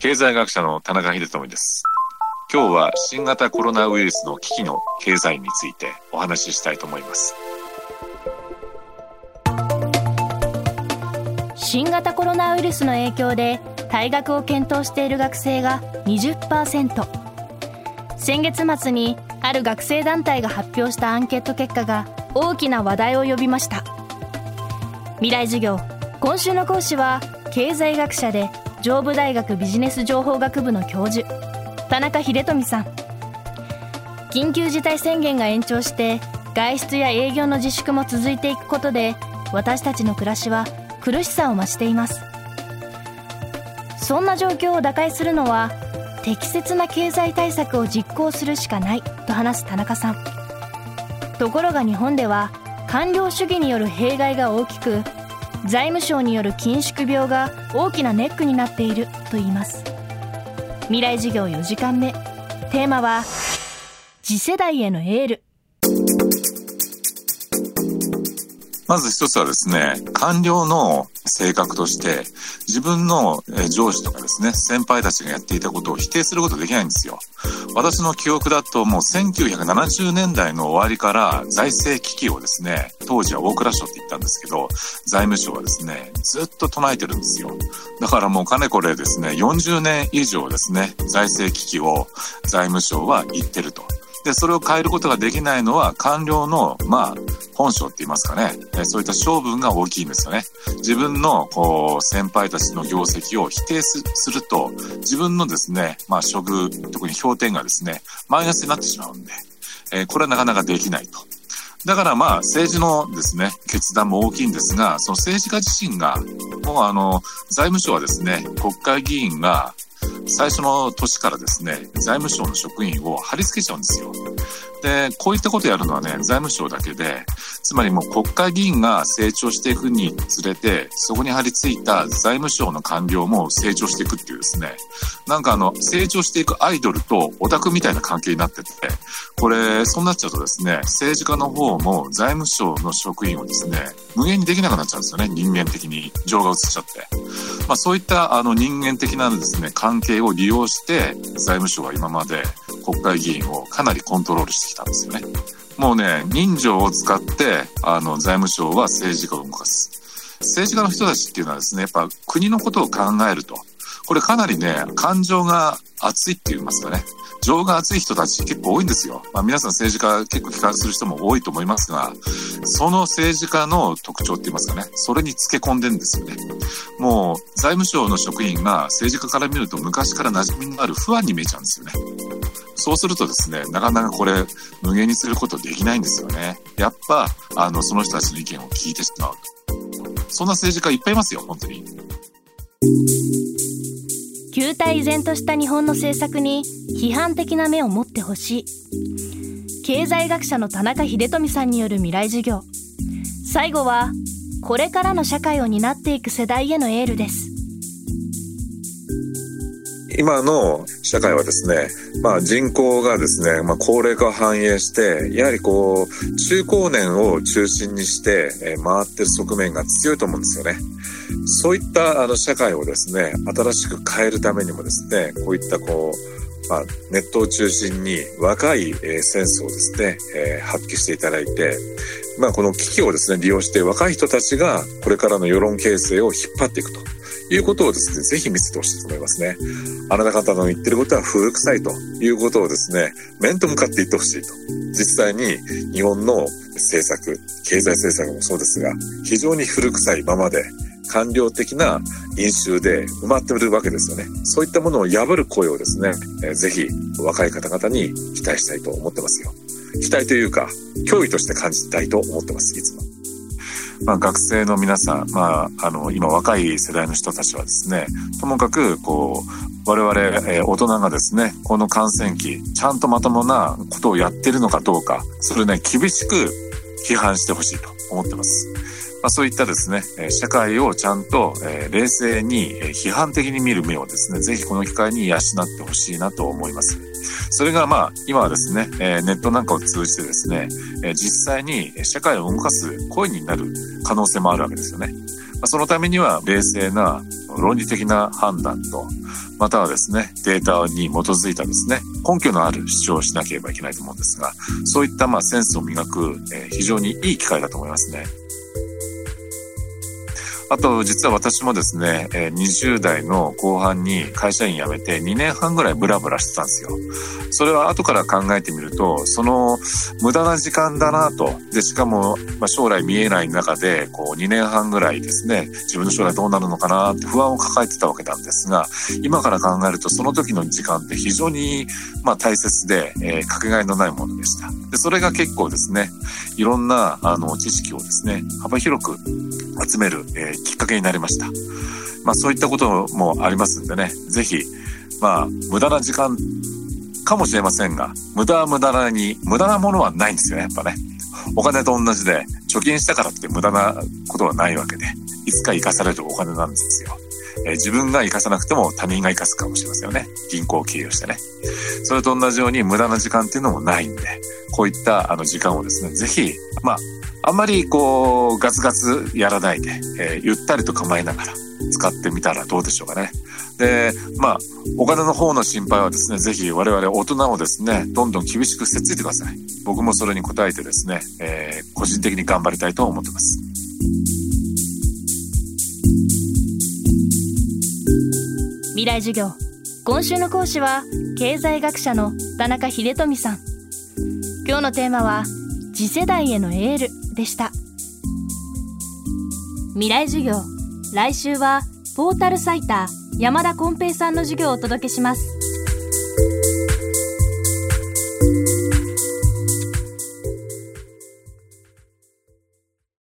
経済学者の田中秀智です。今日は新型コロナウイルスの危機の経済についてお話ししたいと思います。新型コロナウイルスの影響で退学を検討している学生が20%先月末にある学生団体が発表したアンケート結果が大きな話題を呼びました未来授業今週の講師は経済学者で上武大学ビジネス情報学部の教授田中秀富さん。緊急事態宣言が延長して外出や営業の自粛も続いていくことで私たちの暮らしは苦しさを増しています。そんな状況を打開するのは適切な経済対策を実行するしかないと話す田中さん。ところが日本では官僚主義による弊害が大きく財務省による緊縮病が大きなネックになっていると言います。未来事業4時間目。テーマは次世代へのエール。まず一つはですね、官僚の性格として、自分の上司とかですね、先輩たちがやっていたことを否定することできないんですよ。私の記憶だともう1970年代の終わりから財政危機をですね、当時は大蔵省って言ったんですけど、財務省はですね、ずっと唱えてるんですよ。だからもうかねこれですね、40年以上ですね、財政危機を財務省は言ってると。で、それを変えることができないのは官僚の、まあ、本性って言いますかね、えそういった性分が大きいんですよね。自分の、こう、先輩たちの業績を否定すると、自分のですね、まあ、処遇、特に評点がですね、マイナスになってしまうんで、えこれはなかなかできないと。だからまあ政治のですね、決断も大きいんですが、その政治家自身が、もうあの、財務省はですね、国会議員が最初の年からですね、財務省の職員を貼り付けちゃうんですよ。で、こういったことやるのはね、財務省だけで、つまりもう国会議員が成長していくにつれて、そこに張り付いた財務省の官僚も成長していくっていうですね、なんかあの、成長していくアイドルとオタクみたいな関係になってて、これ、そうなっちゃうとですね、政治家の方も財務省の職員をですね、無限にできなくなっちゃうんですよね、人間的に情が移っちゃって。まあそういったあの人間的なですね、関係を利用して、財務省は今まで国会議員をかなりコントロールしてきたんですよね。もうね、人情を使って、あの、財務省は政治家を動かす。政治家の人たちっていうのはですね、やっぱ国のことを考えると。これかなりね、感情が熱いって言いますかね。情が熱い人たち結構多いんですよ。まあ、皆さん政治家結構批判する人も多いと思いますが、その政治家の特徴って言いますかね、それにつけ込んでるんですよね。もう財務省の職員が政治家から見ると昔から馴染みのある不安に見えちゃうんですよね。そうするとですね、なかなかこれ無限にすることできないんですよね。やっぱ、あの、その人たちの意見を聞いてしまう。そんな政治家いっぱいいますよ、本当に。旧態依然とした日本の政策に批判的な目を持ってほしい。経済学者の田中秀富さんによる未来授業。最後は、これからの社会を担っていく世代へのエールです。今の社会はですね、まあ人口がですね、まあ高齢化を反映して、やはりこう、中高年を中心にして、え回ってる側面が強いと思うんですよね。そういったあの社会をですね、新しく変えるためにもですね、こういったこう、まあ、ネットを中心に若い、えセンスをですね、え、発揮していただいて、まあ、この危機をですね、利用して若い人たちがこれからの世論形成を引っ張っていくと。いうことをですね、ぜひ見せてほしいと思いますね。あなた方の言ってることは古臭いということをですね、面と向かって言ってほしいと。実際に日本の政策、経済政策もそうですが、非常に古臭いままで、官僚的な飲酒で埋まってるわけですよね。そういったものを破る声をですね、えー、ぜひ若い方々に期待したいと思ってますよ。期待というか、脅威として感じたいと思ってます、いつも。まあ、学生の皆さん、まあ、あの、今若い世代の人たちはですね、ともかく、こう、我々、えー、大人がですね、この感染期、ちゃんとまともなことをやってるのかどうか、それね、厳しく批判してほしいと思ってます。まあ、そういったですね、社会をちゃんと、冷静に批判的に見る目をですね、ぜひこの機会に養ってほしいなと思います。それがまあ、今はですね、ネットなんかを通じてですね、実際に社会を動かす声になる可能性もあるわけですよね。そのためには冷静な論理的な判断と、またはですね、データに基づいたですね、根拠のある主張をしなければいけないと思うんですが、そういったまあセンスを磨く、え、非常にいい機会だと思いますね。あと、実は私もですね、20代の後半に会社員辞めて2年半ぐらいブラブラしてたんですよ。それは後から考えてみると、その無駄な時間だなと。で、しかも、ま、将来見えない中で、こう2年半ぐらいですね、自分の将来どうなるのかなって不安を抱えてたわけなんですが、今から考えるとその時の時間って非常に、ま、大切で、えー、かけがえのないものでした。で、それが結構ですね、いろんな、あの、知識をですね、幅広く集める、えきっかけになりました。まあそういったこともありますんでね、ぜひ、まあ無駄な時間かもしれませんが、無駄は無駄なに、無駄なものはないんですよね、やっぱね。お金と同じで、貯金したからって無駄なことはないわけで、いつか生かされるお金なんですよ。えー、自分が生かさなくても他人が生かすかもしれませんよね。銀行を経由してね。それと同じように無駄な時間っていうのもないんで、こういったあの時間をですね、ぜひ、まあ、あんまりこう、ガツガツやらないで、えー、ゆったりと構えながら使ってみたらどうでしょうかね。で、まあ、お金の方の心配はですね、ぜひ我々大人をですね、どんどん厳しくせっついてください。僕もそれに応えてですね、えー、個人的に頑張りたいと思ってます。未来授業。今週の講師は、経済学者の田中秀富さん。今日のテーマは、次世代へのエールでした未来授業来週はポータルサイター山田金平さんの授業をお届けします